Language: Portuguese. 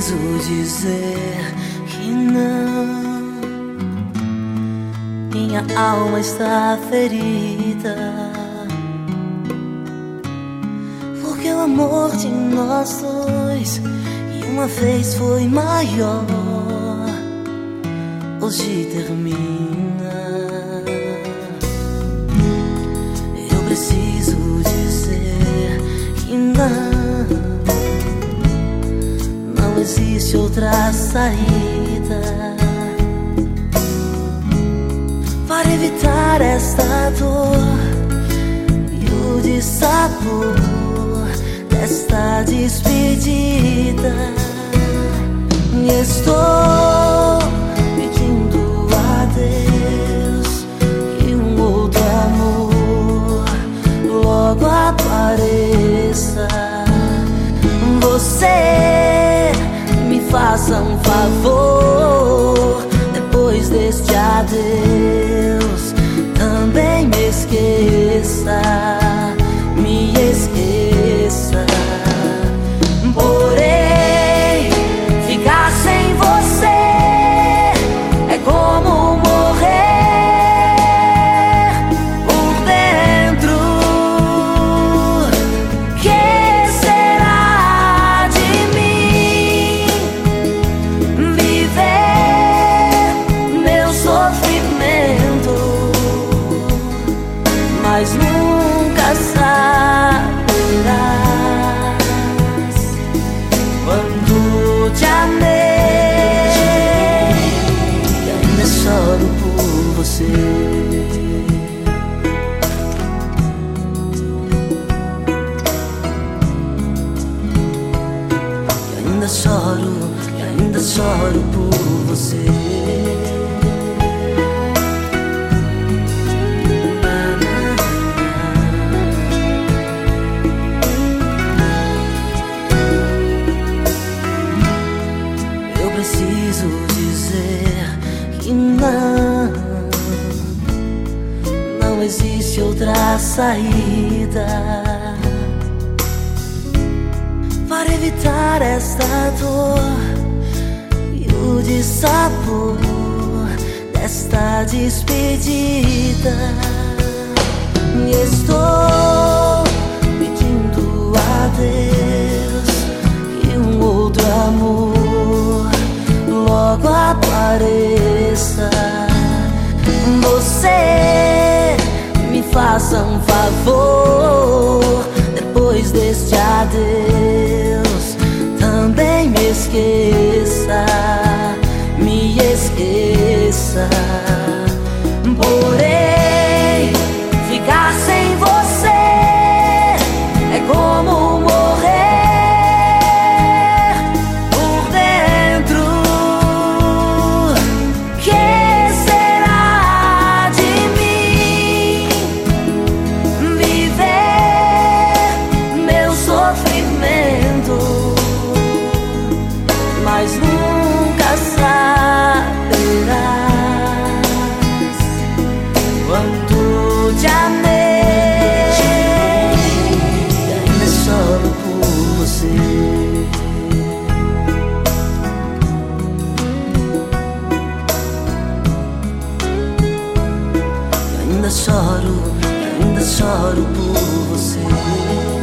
dizer que não. Minha alma está ferida. Porque o amor de nós dois, e uma vez foi maior, hoje termina. Outra saída para evitar esta dor e o dissabor desta despedida. Mas nunca saberás quando te amei e ainda choro por você. E ainda choro, ainda choro por você. Não existe outra saída para evitar esta dor e o dissabor desta despedida. Estou pedindo a Deus que um outro amor logo apareça. Faça um favor depois deste adeus. Por você. E ainda choro, ainda choro por você.